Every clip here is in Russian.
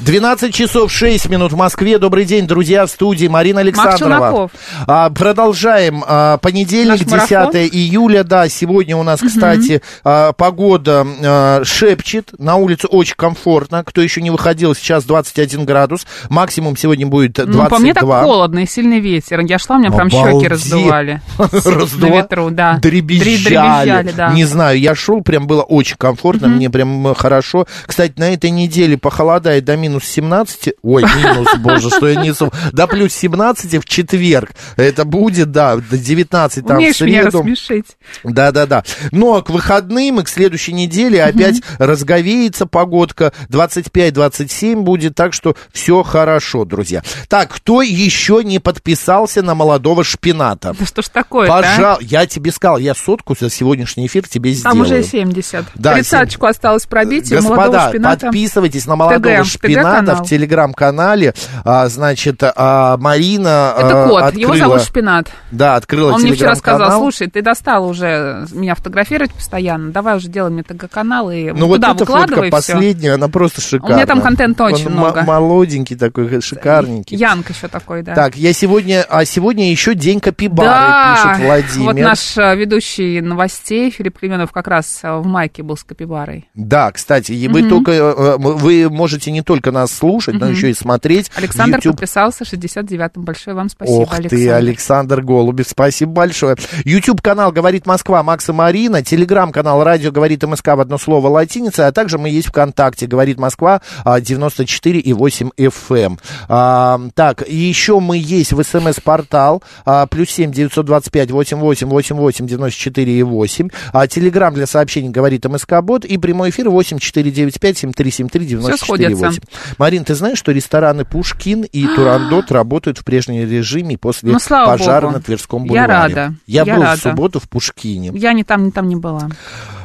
12 часов 6 минут в Москве. Добрый день, друзья, в студии Марина Александрова. А, продолжаем. А, понедельник, Наш 10 марафон. июля. Да, сегодня у нас, кстати, а, погода а, шепчет. На улице очень комфортно. Кто еще не выходил, сейчас 21 градус. Максимум сегодня будет 22. Ну, по мне так холодно и сильный ветер. Я шла, у меня прям щеки Обалдеть. раздували. Раздува- На ветру, да. Дребезжали. Дребезжали, да. Не знаю, я шел, прям было очень комфортно, мне прям хорошо. Кстати, на этой неделе похолодает до минус 17. Ой, минус, боже, что я несу. До плюс 17 в четверг. Это будет, да, до 19 там в Умеешь меня среду. рассмешить. Да, да, да. Но к выходным и к следующей неделе опять разговеется погодка. 25-27 будет, так что все хорошо, друзья. Так, кто еще не подписался на молодого шпината? Да что ж такое-то, а? Пожалуй, я тебе сказал, я сотку за сегодняшний эфир тебе Там сделаю. уже 70. Да, Тридцаточку осталось пробить, и молодого Господа, шпината. подписывайтесь на молодого ТГ, шпината ТГ-канал. в телеграм-канале. А, значит, а, Марина Это а, кот, открыла, его зовут Шпинат. Да, открыла Он мне вчера сказал, слушай, ты достал уже меня фотографировать постоянно, давай уже делай мне ТГ-канал и Ну вот туда эта фотка выкладывай всё. последняя, она просто шикарная. меня там контента очень Он много. молоденький такой, шикарненький. Янг еще такой, да. Так, я сегодня, а сегодня еще день капибары, да, пишет Владимир. вот наш э, ведущий новостей Филипп Клеменов как раз э, в майке был с капибарой. Да, кстати, и вы только, э, вы можете не только нас слушать, но еще и смотреть. Александр YouTube. подписался 69-м. Большое вам спасибо, Ох Александр. ты, Александр Голубев, спасибо большое. YouTube-канал «Говорит Москва» Макса Марина, телеграм-канал «Радио говорит МСК» в одно слово латиница, а также мы есть ВКонтакте «Говорит Москва» а, 94,8 FM. А, так, и еще мы есть в СМС-портал а, плюс 7 925 88 88 94 и 8. А, телеграм для сообщений «Говорит МСК Бот» и прямой эфир 8 495 7373 94 сходится. 8. Марин, ты знаешь, что рестораны «Пушкин» и «Турандот» работают в прежнем режиме после Ну, пожара богу. на Тверском Я бульваре? рада, Я, я был рада. в субботу в Пушкине. Я не там, не там не была.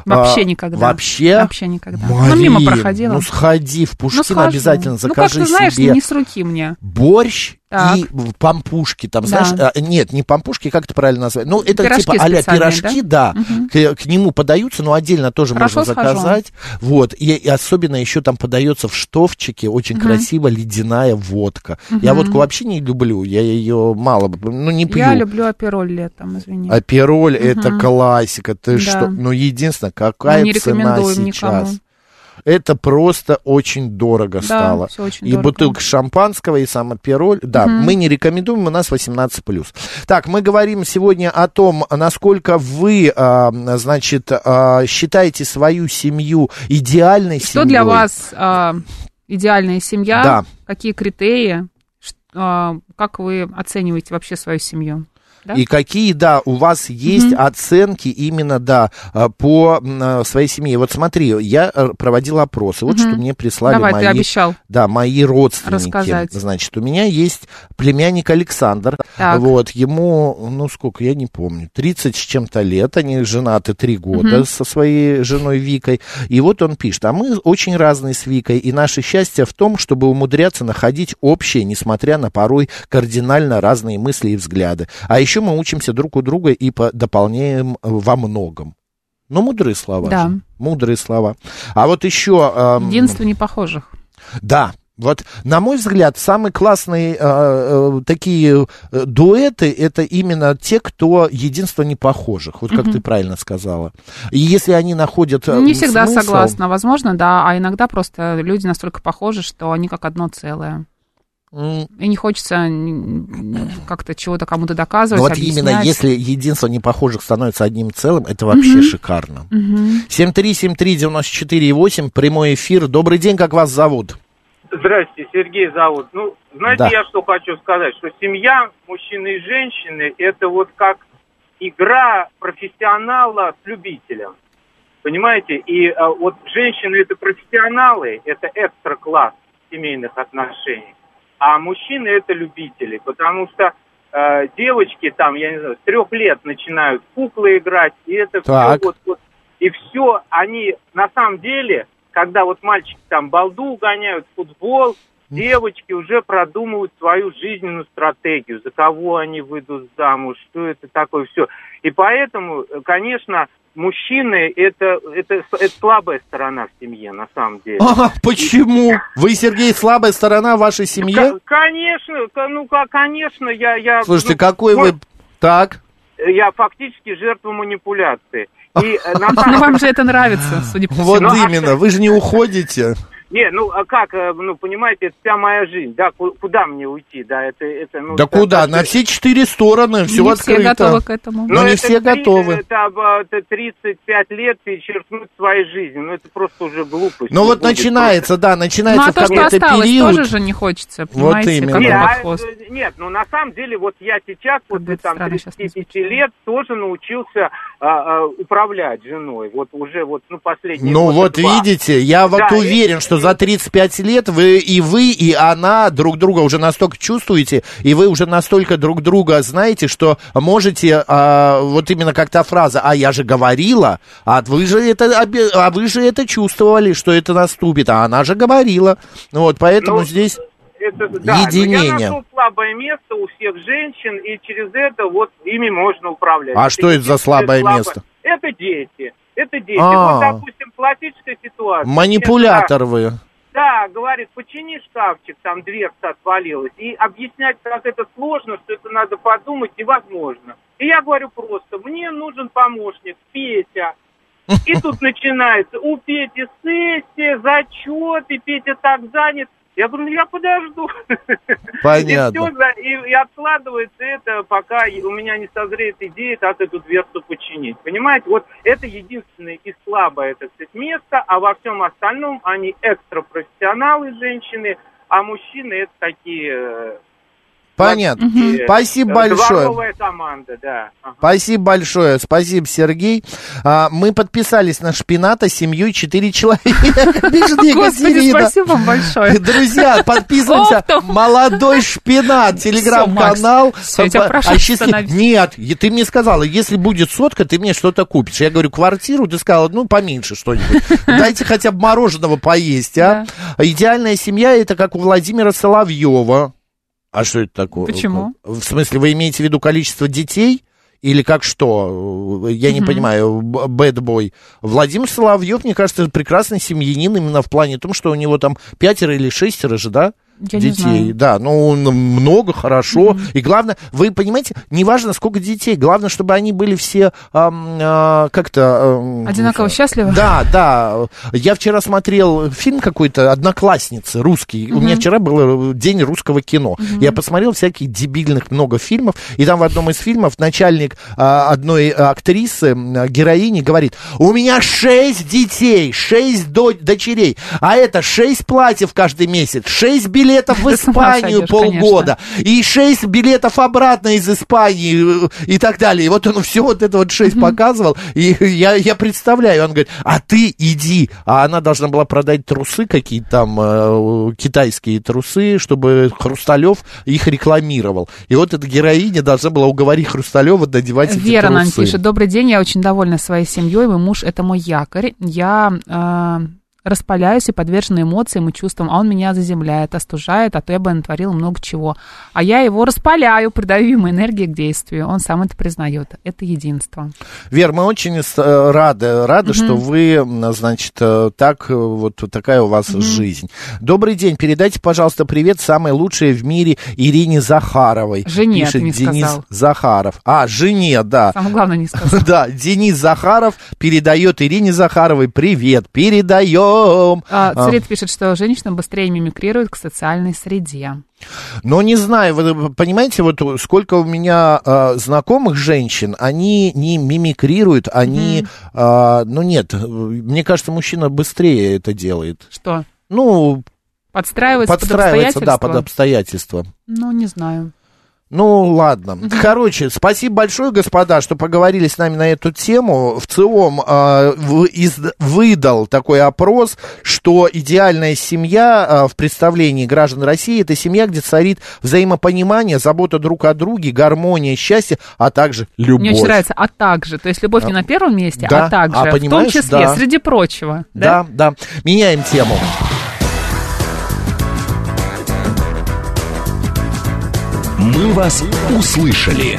Вообще А, никогда. Вообще? Вообще никогда. Марин, ну, мимо проходила. Ну, сходи в Пушкин, схожу. обязательно закажи Ну, как ты знаешь, себе не с руки мне. борщ Так. и пампушки. Там, Да. знаешь, а, нет, не пампушки, как это правильно назвать? Ну, это Пирожки типа а-ля специальные, пирожки, да, к, к нему подаются, но отдельно тоже Хорошо можно схожу. заказать. Вот, и, и особенно еще там подается в штофчике очень красиво ледяная водка. Я водку вообще не люблю, я ее мало, ну, не пью. Я люблю апероль летом, извини. Апероль это классика. Ты Да. что? Ну, единственное, какая Мы не цена сейчас? никому. Это просто очень дорого Да, стало. очень и дорого. бутылка шампанского, и сам апероль. Да, мы не рекомендуем, у нас 18+. Так, мы говорим сегодня о том, насколько вы, а, значит, а, считаете свою семью идеальной Что семьей. для вас а, идеальная семья? Да. Какие критерии? Как вы оцениваете вообще свою семью? Да? И какие, да, у вас есть оценки именно, да, а, по а, своей семье. Вот смотри, я э, проводил опросы, вот что мне прислали Давай, мои... ты обещал. Да, мои родственники. Рассказать. Значит, у меня есть племянник Александр. Так. Вот, ему, ну сколько, я не помню, 30 с чем-то лет. Они женаты три года со своей женой Викой. И вот он пишет, а мы очень разные с Викой. И наше счастье в том, чтобы умудряться находить общее, несмотря на порой кардинально разные мысли и взгляды. А еще мы учимся друг у друга и по- дополняем во многом. Ну, мудрые слова. Да. же. Мудрые слова. А вот еще... эм, Единство непохожих. да, вот, на мой взгляд, самые классные э, э, такие э, дуэты это именно те, кто единство непохожих, вот как ты правильно сказала. И если они находят э, Не всегда смысл- согласна. Возможно, да, а иногда просто люди настолько похожи, что они как одно целое. И не хочется как-то чего-то кому-то доказывать, Вот объяснять. именно если единство непохожих становится одним целым, это вообще шикарно. 7373948, прямой эфир. Добрый день, как вас зовут? Здрасте, Сергей зовут. Ну, знаете, Да. я что хочу сказать, что семья мужчины и женщины это вот как игра профессионала с любителем. Понимаете? И а, вот женщины это профессионалы, это экстра класс семейных отношений, а мужчины это любители, потому что э, девочки там, я не знаю, с трех лет начинают куклы играть, и это Так. все вот, вот и все, они на самом деле, когда вот мальчики там балду гоняют, футбол, девочки уже продумывают свою жизненную стратегию, за кого они выйдут замуж, что это такое, все. И поэтому, э, конечно, мужчины это, это, это слабая сторона в семье, на самом деле. А, почему? Вы, Сергей, слабая сторона вашей семьи? Ко- Конечно, ко- ну, ко- конечно, я... я Слушайте, ну, какой вы... Так, Я фактически жертва манипуляции. И э, на самом вам же это нравится, судя по вот всему. Ну, а именно, вы же не уходите. Не, ну а как, э, ну понимаете, это вся моя жизнь, да, ку- куда мне уйти, да, это, это, ну... Да это- куда? это- На все четыре стороны, все Не все открыто. готовы к этому. Но не это все три- готовы. Это, об- это 35 лет перечеркнуть своей жизни, ну это просто уже глупость. Ну вот начинается, да, Ну, начинается а в то, что какой-то осталось, период. тоже же не хочется, Вот понимаете, именно. как Не, бы а, э, нет, ну на самом деле вот я сейчас после там странно щас не 35 звучит. лет тоже научился а, а, управлять женой. Вот уже вот ну последние Ну вот два. видите, я вот Да, и- уверен, что за 35 лет вы и вы, и она друг друга уже настолько чувствуете, и вы уже настолько друг друга знаете, что можете, а, вот именно как та фраза, а я же говорила, а вы же это, а вы же это чувствовали, что это наступит, а она же говорила. Вот, поэтому Ну, здесь... это, да, но единение. Я нашел слабое место у всех женщин, и через это вот ими можно управлять. А что это за слабое слабо- место? Это дети. Это дети. А. Вот, допустим, классическая ситуация. Манипулятор вы. Да, говорит, почини шкафчик, там дверца отвалилась. И объяснять, как это сложно, что это надо подумать, невозможно. И я говорю просто, мне нужен помощник, Петя. И тут начинается, у Пети сессия, зачет, и Петя так занят. Я говорю, ну я подожду. Понятно. И, за- и- и откладывается это, пока у меня не созреет идея, как эту дверцу починить. Понимаете, вот это единственное и слабое, так сказать, место, а во всем остальном они экстра-профессионалы, женщины, а мужчины это такие... Понятно. такие, Спасибо большое. Команда, да. Ага. Спасибо большое. Спасибо, Сергей. А, мы подписались на шпината с семьей 4 человека. Пишет Екатерина. спасибо вам большое. Друзья, подписываемся. Молодой шпинат, телеграм-канал. А. Нет, ты мне сказала, если будет сотка, ты мне что-то купишь. Я говорю, квартиру, ты сказала, ну, поменьше что-нибудь. Дайте хотя бы мороженого поесть, а. Идеальная семья, это как у Владимира Соловьева. А что это такое? Почему? В смысле, вы имеете в виду количество детей? Или как что? Я не понимаю, бэтбой. Владимир Соловьев, мне кажется, прекрасный семьянин именно в плане том, что у него там пятеро или шестеро же, да? Я детей, да, ну он много, хорошо. И главное, вы понимаете, неважно сколько детей, главное, чтобы они были все ам, а, как-то... ам, Одинаково счастливы? Да, да. Я вчера смотрел фильм какой-то «Одноклассницы» русский. У меня вчера был день русского кино. Я посмотрел всяких дебильных много фильмов, и там в одном из фильмов начальник а, одной актрисы, м, героини, говорит, у меня шесть детей, шесть до- дочерей, а это шесть платьев каждый месяц, шесть билетов в Испанию полгода, и шесть билетов обратно из Испании э, и так далее. И вот он все вот это вот шесть показывал, и я, я представляю, он говорит, а ты иди, а она должна была продать трусы какие-то там, э, китайские трусы, чтобы Хрусталев их рекламировал. И вот эта героиня должна была уговорить Хрусталева надевать эти Вера нам пишет. Добрый день, я очень довольна своей семьей. Мой муж это мой якорь. Я э, распаляюсь и подвержена эмоциям и чувствам, а он меня заземляет, остужает, а то я бы натворила много чего. А я его распаляю, придаю ему энергии к действию. Он сам это признает. Это единство. Вер, мы очень э, рады, рады, что вы, значит, э, так, э, вот такая у вас жизнь. Добрый день, передайте, пожалуйста, привет самой лучшей в мире Ирине Захаровой. Жене Пишет ты не Денис сказал. Захаров. А, жене, да. Самое главное не сказал. Да, Денис Захаров передает Ирине Захаровой привет, передаем. А, А, Цвет пишет, что женщина быстрее мимикрирует к социальной среде. Но не знаю, вы понимаете, вот сколько у меня э, знакомых женщин, они не мимикрируют, они, э, ну нет, мне кажется, мужчина быстрее это делает. Что? Ну, Подстраивается, подстраивается, под да, обстоятельства? под обстоятельства. Ну, не знаю. Ну, ладно. Короче, спасибо большое, господа, что поговорили с нами на эту тему. В целом, э, в- из- выдал такой опрос, что идеальная семья э, в представлении граждан России это семья, где царит взаимопонимание, забота друг о друге, гармония, счастье, а также любовь. Мне очень нравится, а также. То есть любовь не на первом месте, да, а также. а в том понимаешь, числе, да. среди прочего. Да, да. Меняем тему. Вас услышали».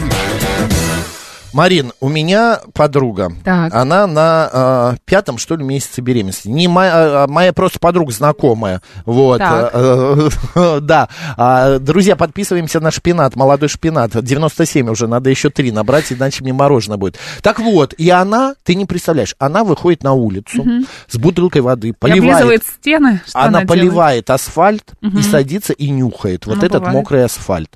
Марин, у меня подруга. Так. Она на э, пятом, что ли, месяце беременности. Не моя, а моя просто подруга знакомая. Вот. Э, э, Да. А, Друзья, подписываемся на шпинат, молодой шпинат. 97 уже, надо еще три набрать, иначе мне мороженое будет. Так вот, и она, ты не представляешь, она выходит на улицу с бутылкой воды, И поливает. облизывает стены. Что Она, она, делает? поливает асфальт и садится и нюхает вот Ну, этот бывает. мокрый асфальт.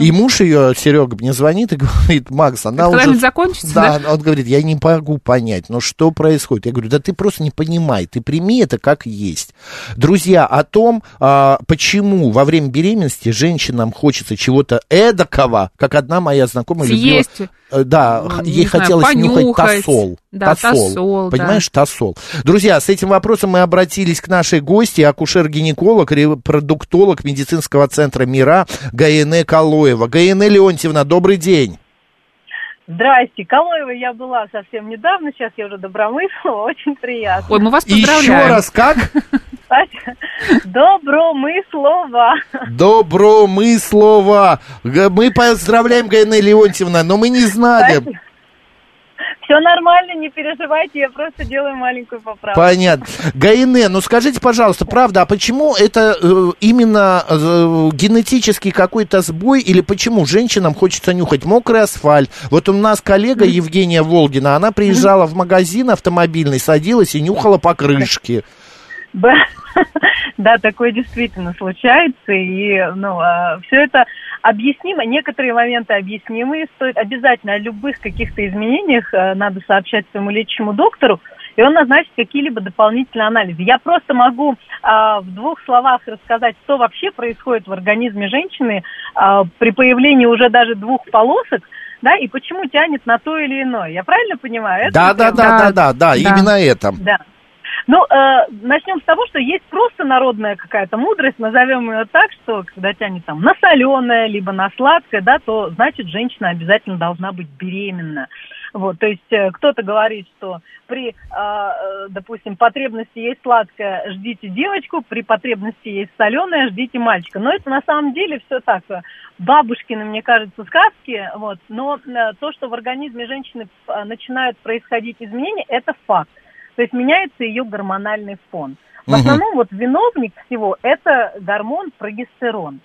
И муж ее, Серега, мне звонит и говорит, Макс, она Это когда-нибудь закончится, Да, он говорит, я не могу понять, ну что происходит? Я говорю, да ты просто не понимай, ты прими это как есть. Друзья, о том, а, почему во время беременности женщинам хочется чего-то эдакого, как одна моя знакомая любила... Съесть. Э, Да, Ну, ей знаю, хотелось нюхать понюхать. тосол. Да, тосол, да. Понимаешь, тосол. Друзья, с этим вопросом мы обратились к нашей гости, акушер-гинеколог, репродуктолог медицинского центра МИРА Гаене Калоева. Гаене Леонтьевна, добрый день. Здрасте, Калоева я была совсем недавно, сейчас я уже добромыслова, очень приятно. Ой, мы вас поздравляем. еще раз, как? Добромыслова. Добромыслова. Мы поздравляем Гаене Леонтьевна, но мы не знали. Все нормально, не переживайте, я просто делаю маленькую поправку. Понятно. Гаине, ну скажите, пожалуйста, правда, а почему это э, именно э, генетический какой-то сбой или почему женщинам хочется нюхать мокрый асфальт? Вот у нас коллега Евгения Волгина, она приезжала в магазин автомобильный, садилась и нюхала покрышки. Б- Да, такое действительно случается, и ну, все это объяснимо, некоторые моменты объяснимы, стоит обязательно о любых каких-то изменениях э, надо сообщать своему лечащему доктору, и он назначит какие-либо дополнительные анализы. Я просто могу а, в двух словах рассказать, что вообще происходит в организме женщины а, при появлении уже даже двух полосок, да, и почему тянет на то или иное. Я правильно понимаю? Это Да, да, да, да, да, Да. именно это. да. Ну, э, начнем с того, что есть просто народная какая-то мудрость, назовем ее так, что когда тянет там на соленое, либо на сладкое, да, то значит женщина обязательно должна быть беременна. Вот, то есть э, кто-то говорит, что при, э, э, допустим, потребности есть сладкое, ждите девочку, при потребности есть соленое, ждите мальчика. Но это на самом деле все так, э, бабушкины, мне кажется, сказки, вот. Но э, то, что в организме женщины э, начинают происходить изменения, это факт. То есть меняется ее гормональный фон. В основном вот виновник всего это гормон прогестерон.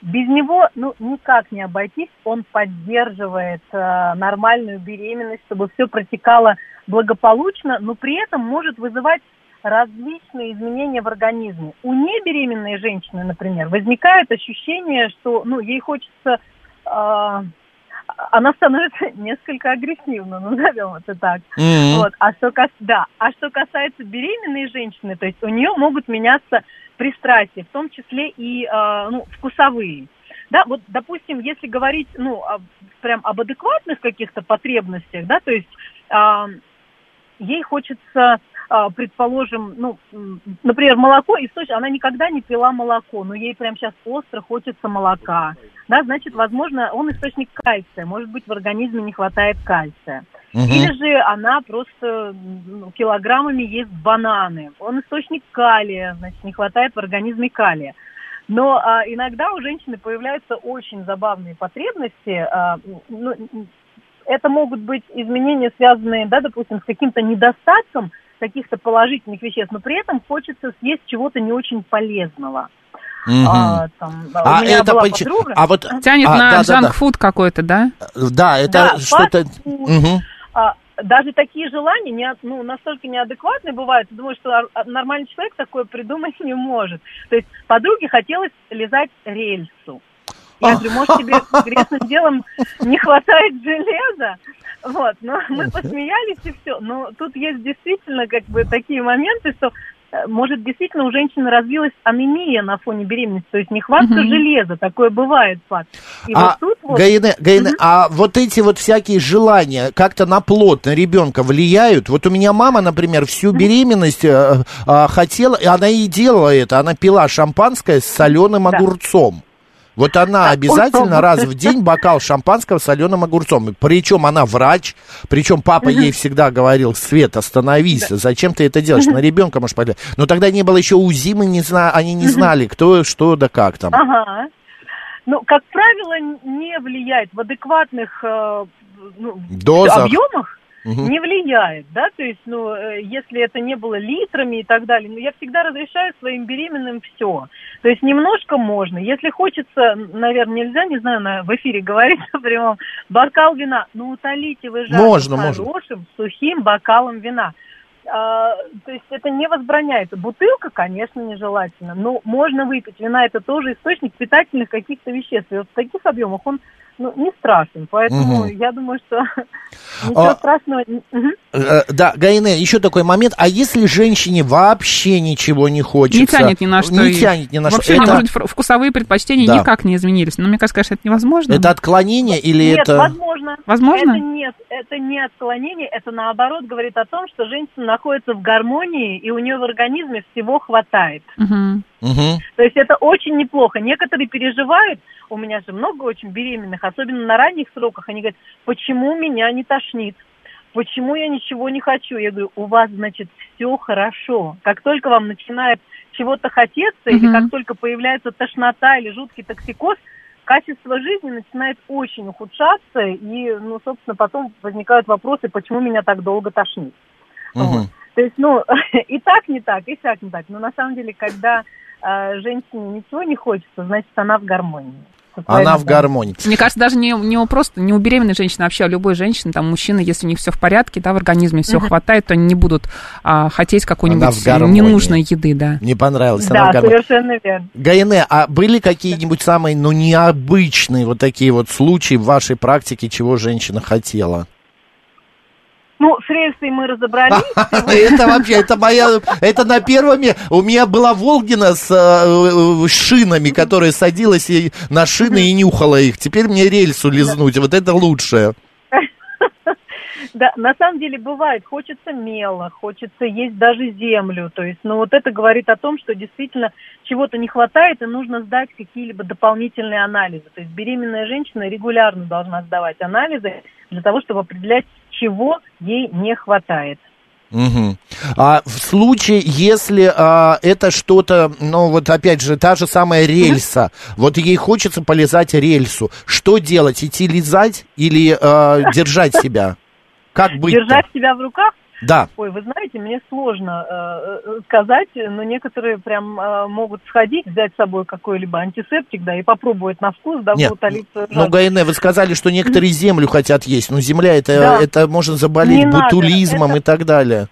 Без него ну, никак не обойтись, он поддерживает э, нормальную беременность, чтобы все протекало благополучно, но при этом может вызывать различные изменения в организме. У небеременной женщины, например, возникает ощущение, что ну, ей хочется э, она становится несколько агрессивна, назовем это так. Мгм. Вот. А что кас... да. А что касается беременной женщины, то есть у нее могут меняться пристрастия, в том числе и э, ну, вкусовые. Да, вот, допустим, если говорить, ну, об- прям об адекватных каких-то потребностях, да, то есть а, ей хочется, а, предположим, ну, например, молоко, источник, она никогда не пила молоко, но ей прям сейчас остро хочется молока, да, значит, возможно, он источник кальция, может быть, в организме не хватает кальция. Мгм. Или же она просто ну, килограммами ест бананы. Он источник калия, значит, не хватает в организме калия. Но а, иногда у женщины появляются очень забавные потребности. а, ну, это могут быть изменения, связанные, да, допустим, с каким-то недостатком каких-то положительных веществ, но при этом хочется съесть чего-то не очень полезного. А, там, А это была поч- подруга. А вот... Тянет а, на да, да, да. джанк-фуд какой-то, да? Да, это Да, что-то... а, даже такие желания не, ну, настолько неадекватные бывают, думаю, что нормальный человек такое придумать не может. То есть подруге хотелось лизать рельсу. Я говорю, может, тебе грешным делом не хватает железа? Вот, но мы посмеялись и все. Но тут есть действительно как бы такие моменты, что э, может, действительно у женщины развилась анемия на фоне беременности, то есть нехватка Мгм. железа, такое бывает, факт. И а, вот тут вот... Гаине, Гаине, а вот эти вот всякие желания как-то на плод, на ребенка влияют? Вот у меня мама, например, всю беременность э, э, хотела, и она и делала это, она пила шампанское с соленым Да. огурцом. Вот она обязательно раз в день бокал шампанского с соленым огурцом. Причем она врач, причем папа ей всегда говорил, Свет, остановись, зачем ты это делаешь? На ребенка можешь повлиять. Но тогда не было еще УЗИ, мы не зна... они не знали, кто, что да как там. Ага. Ну, как правило, не влияет в адекватных э, ну, Дозах. объемах. Мгм. Не влияет, да, то есть, ну, э, если это не было литрами и так далее, ну, я всегда разрешаю своим беременным все. То есть немножко можно. Если хочется, наверное, нельзя, не знаю, на, в эфире говорить в прямом, бокал вина, ну, утолите вы жажду Можно, можно. хорошим, сухим бокалом вина. А, то есть это не возбраняется. Бутылка, конечно, нежелательно, но можно выпить. Вина это тоже источник питательных каких-то веществ. И вот в таких объемах он ну, не страшен. Поэтому Мгм. я думаю, что ничего А- страшного. Э, Да, Гаине, еще такой момент. А если женщине вообще ничего не хочется? Не тянет ни на что. Не и тянет ни на Вообще, что. не Это, вкусовые предпочтения Да. никак не изменились. Но мне кажется, конечно, это невозможно. это отклонение или Нет, это... возможно. Возможно? Это нет, это не отклонение, это наоборот говорит о том, что женщина находится в гармонии, и у нее в организме всего хватает. Мгм. Мгм. То есть это очень неплохо. Некоторые переживают, у меня же много очень беременных, особенно на ранних сроках, они говорят, почему меня не тошнит? Почему я ничего не хочу? Я говорю, у вас, значит, все хорошо. Как только вам начинает чего-то хотеться, или Мгм. как только появляется тошнота или жуткий токсикоз, качество жизни начинает очень ухудшаться, и, ну, собственно, потом возникают вопросы, почему меня так долго тошнит. Вот. Мгм. То есть, ну, и так не так, и так не так. Но на самом деле, когда женщине ничего не хочется, значит, она в гармонии. Она в гармонии. Мне кажется, даже не, не у просто не у беременной женщины, а вообще у любой женщины, там мужчины, если у них все в порядке, да, в организме все хватает, то они не будут а, хотеть какой-нибудь ненужной еды, да. Мне понравилось. она Да, в гармонии. совершенно верно. Гаине, а были какие-нибудь самые, ну, необычные вот такие вот случаи в вашей практике, чего женщина хотела? Ну, с рельсой мы разобрались. Это вообще, это моя, это на первом. У меня была Волгина с э, э, шинами, которая садилась на шины и нюхала их. Теперь мне рельсу лизнуть, вот это лучшее. Да, на самом деле бывает, хочется мела, хочется есть даже землю. То есть, ну вот это говорит о том, что действительно чего-то не хватает и нужно сдать какие-либо дополнительные анализы. То есть беременная женщина регулярно должна сдавать анализы для того, чтобы определять, чего ей не хватает. Мгм. А в случае, если а, это что-то, ну вот опять же, та же самая рельса, вот ей хочется полезать рельсу, что делать? Идти лизать или а, держать себя? Как быть? Держать себя в руках Да. Ой, вы знаете, мне сложно э, э, сказать, но некоторые прям э, могут сходить, взять с собой какой-либо антисептик, да, и попробовать на вкус, да, Нет, утолить свою Ну. Гайне, вы сказали, что некоторые землю хотят есть. Ну, земля, это, Да. это можно заболеть Не надо, ботулизмом это- и так далее.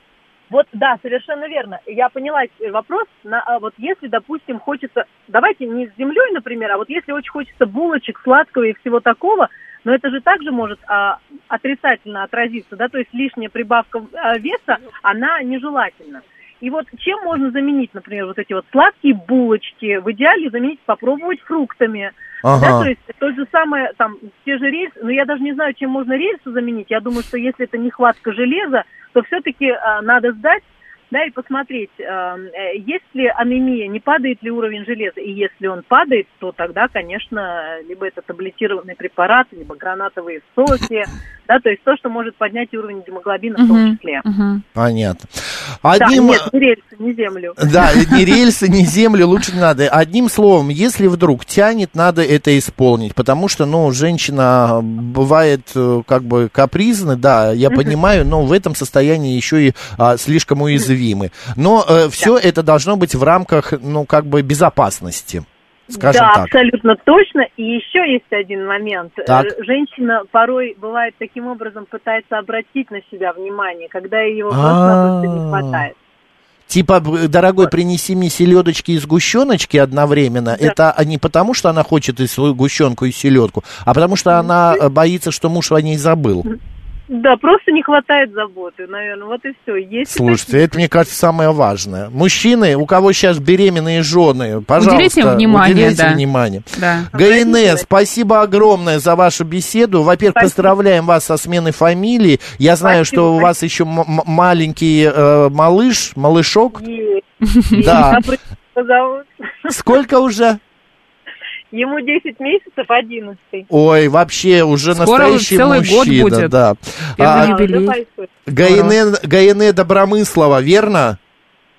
Вот, да, совершенно верно. Я поняла вопрос. На, а вот если, допустим, хочется, давайте не с землей, например, а вот если очень хочется булочек, сладкого и всего такого, но это же также может а, отрицательно отразиться, да, то есть лишняя прибавка а, веса, она нежелательна. И вот чем можно заменить, например, вот эти вот сладкие булочки? В идеале заменить, попробовать фруктами. Да, Ага. то есть то же самое, там, те же рельсы, но я даже не знаю, чем можно рельсы заменить. Я думаю, что если это нехватка железа, то все-таки надо сдать, да, и посмотреть, э, э, есть ли анемия, не падает ли уровень железа. И если он падает, то тогда, конечно, либо это таблетированный препарат, либо гранатовые соки, да, то есть то, что может поднять уровень гемоглобина в том числе. Понятно. Да, Одним... нет, не рельсы, не землю. Да, ни рельсы, ни землю лучше не надо. Одним словом, если вдруг тянет, надо это исполнить, потому что, ну, женщина бывает э, как бы капризна, да, я понимаю, но в этом состоянии еще и а, слишком уязвимы. Но все это должно быть в рамках, ну, как бы безопасности, скажем да, так. абсолютно точно. И еще есть один момент. Так. Э, Женщина порой бывает таким образом пытается обратить на себя внимание, когда ее А. просто не хватает. Типа, дорогой, принеси мне селедочки и сгущеночки одновременно. Да. Это не потому, что она хочет и свою сгущенку, и селедку, а потому что она э, боится, что муж о ней забыл. Да, просто не хватает заботы, наверное, вот и все. Есть Слушайте, это, мне кажется, самое важное. Мужчины, у кого сейчас беременные жены, пожалуйста, Уделите им внимание, уделяйте да. внимание. Да. ГНС, спасибо огромное за вашу беседу. Во-первых, Спасибо. поздравляем вас со сменой фамилии. Я знаю, Спасибо, что у вас еще маленький э, малыш, малышок. Есть. Да. Сколько уже? Ему 10 месяцев, 11. Ой, вообще уже Скоро настоящий целый год мужчина, будет. да. Первый А, юбилей. ГН, ГН Добромыслова, верно?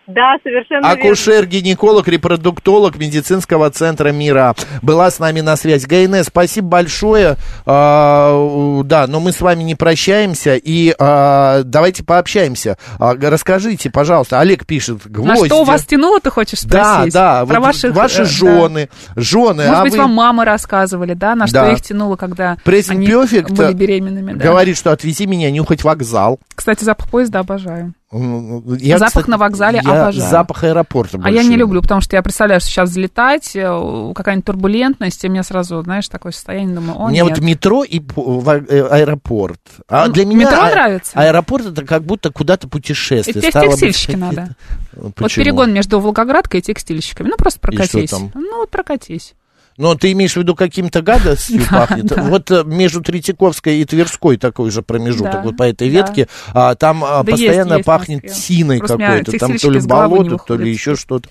Да, совершенно верно. Акушер-гинеколог, репродуктолог медицинского центра мира была с нами на связь. ГНС, спасибо большое. А, да, но мы с вами не прощаемся и а, давайте пообщаемся. А, расскажите, пожалуйста, Олег пишет, На гвозди. что вас тянуло, ты хочешь Да, спросить? да, Про вот ваших, ваши э, да. жены, жены, Может а быть, вы... вам мамы рассказывали, да, на что Да. их тянуло, когда Прессинг они Perfect были беременными. да. говорит, что отвези меня нюхать вокзал. Кстати, запах поезда обожаю. М, я, Запах кстати, на вокзале я обожаю. Запах аэропорта А я больше не люблю, потому что я представляю, что сейчас взлетать, э, какая-нибудь турбулентность, и мне сразу, знаешь, такое состояние, думаю, о, Мне нет. вот метро и э, аэропорт. А Ну, для меня метро а- нравится? Аэропорт это как будто куда-то путешествие. И Стало быть, текстильщики какие-то- надо. Вот Почему? перегон между Волгоградкой и текстильщиками. Ну, просто прокатись. Ну, вот прокатись. Но ты имеешь в виду каким-то гадостью пахнет? Вот э, между Третьяковской и Тверской такой же промежуток, вот по этой ветке, а, там а, постоянно пахнет тиной меня какой-то, там то ли болото, то ли еще что-то.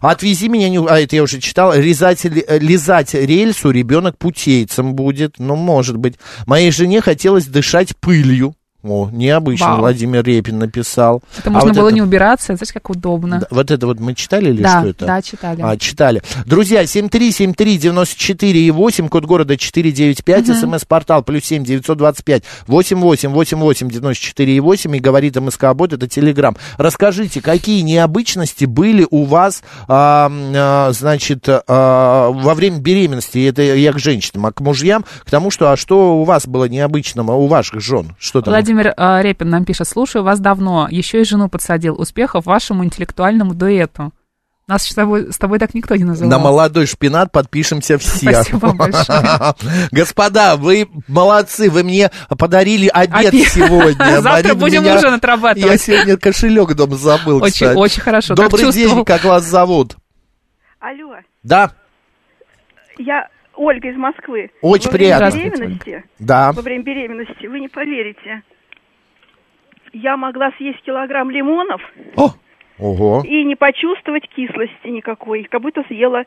Отвези меня, а это я уже читал, э, лизать рельсу ребенок путейцем будет, ну, может быть. Моей жене хотелось дышать пылью. О, необычно, Вау. Владимир Репин написал. Это А можно вот было это- не убираться, знаете, как удобно. Да, вот это вот мы читали или Да, что это? да, читали. А, читали. Друзья, 7373948, код города 495, смс-портал плюс 7 925 88 88 94 8 и говорит МСК Бот, это Телеграм. Расскажите, какие необычности были у вас, а, а, значит, а, во время беременности, это я к женщинам, а к мужьям, к тому, что, а что у вас было необычного, у ваших жен? Что там? Владимир э, Репин нам пишет, слушаю вас давно, еще и жену подсадил. Успехов вашему интеллектуальному дуэту. Нас с тобой, с тобой так никто не называл. На молодой шпинат подпишемся все. Спасибо большое. Господа, вы молодцы, вы мне подарили обед, Обед. сегодня. Завтра Марина будем меня- ужин отрабатывать. Я сегодня кошелек дома забыл, Очень, кстати. очень хорошо. Как Добрый день, чувствовал. как вас зовут? Алло, Да, я Ольга из Москвы. Очень Во приятно. Время беременности, да. во время беременности, вы не поверите, я могла съесть килограмм лимонов О, ого. и не почувствовать кислости никакой, как будто съела,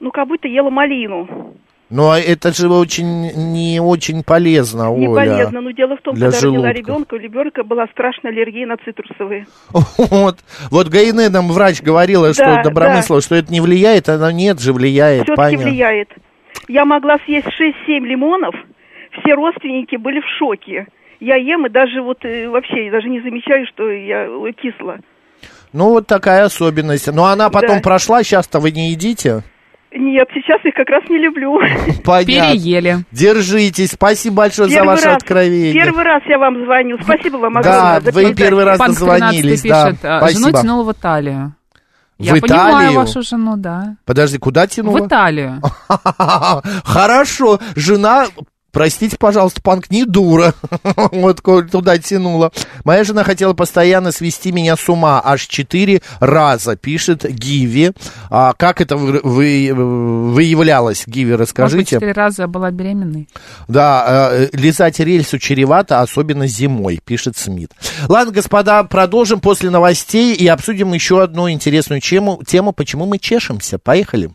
ну, как будто ела малину. Но это же очень, не очень полезно, Не Оля. полезно, но дело в том, для когда родила желудка. ребенка, у ребенка была страшная аллергия на цитрусовые. Вот, вот Гаине нам врач говорила, что Да, Добромыслова, что это не влияет, она нет же влияет, Все-таки влияет. Я могла съесть 6-7 лимонов, все родственники были в шоке. Я ем и даже вот э, вообще даже не замечаю, что я э, кисла. Ну, вот такая особенность. Но она потом Да. прошла, сейчас-то вы не едите? Нет, сейчас их как раз не люблю. Понятно. Переели. Держитесь. Спасибо большое за ваше раз, откровение. Первый раз я вам звоню. Спасибо вам Да, огромное. за вы первый раз Пан дозвонились, 13 да. пишет, э, жену Спасибо. тянула в Италию. В Я понимаю Италию? вашу жену, да. Подожди, куда тянула? В Италию. Хорошо, жена, простите, пожалуйста, панк не дура, вот туда тянула. Моя жена хотела постоянно свести меня с ума, аж четыре раза, пишет Гиви. А как это вы, вы- выявлялось, Гиви, расскажите? четыре раза была беременной. Да, э, лизать рельсу чревато, особенно зимой, пишет Смит. Ладно, господа, продолжим после новостей и обсудим еще одну интересную тему, тему почему мы чешемся. Поехали.